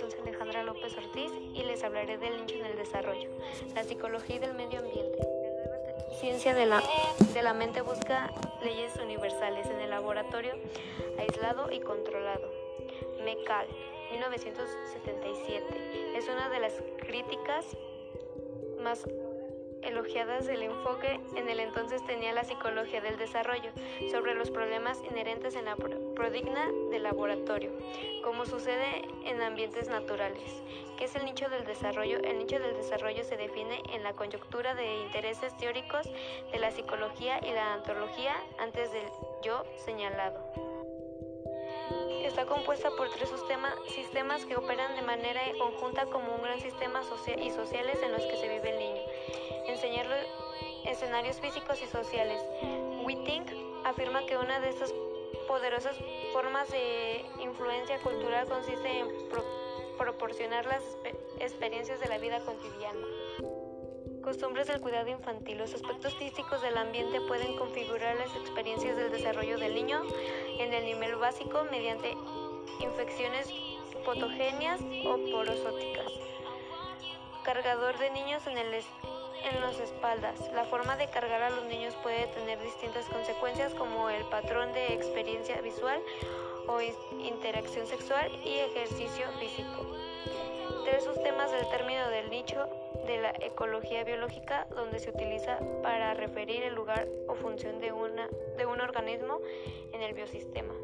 Dulce Alejandra López Ortiz y les hablaré del nicho en el desarrollo, la psicología y del medio ambiente. La ciencia de la, de la mente busca leyes universales en el laboratorio aislado y controlado. MECAL, 1977, es una de las críticas más elogiadas del enfoque en el entonces tenía la psicología del desarrollo sobre los problemas inherentes en la prodigna del laboratorio, como sucede en ambientes naturales. ¿Qué es el nicho del desarrollo? El nicho del desarrollo se define en la coyuntura de intereses teóricos de la psicología y la antología antes del yo señalado. Está compuesta por tres sistemas que operan de manera conjunta como un gran sistema social y sociales en los que se vive el niño enseñarlo escenarios físicos y sociales. Witting afirma que una de estas poderosas formas de influencia cultural consiste en proporcionar las experiencias de la vida cotidiana. Costumbres del cuidado infantil. Los aspectos físicos del ambiente pueden configurar las experiencias del desarrollo del niño en el nivel básico mediante infecciones patogéneas o porosóticas. Cargador de niños en el en las espaldas. La forma de cargar a los niños puede tener distintas consecuencias como el patrón de experiencia visual o interacción sexual y ejercicio físico. Tres temas del término del nicho de la ecología biológica donde se utiliza para referir el lugar o función de, una, de un organismo en el biosistema.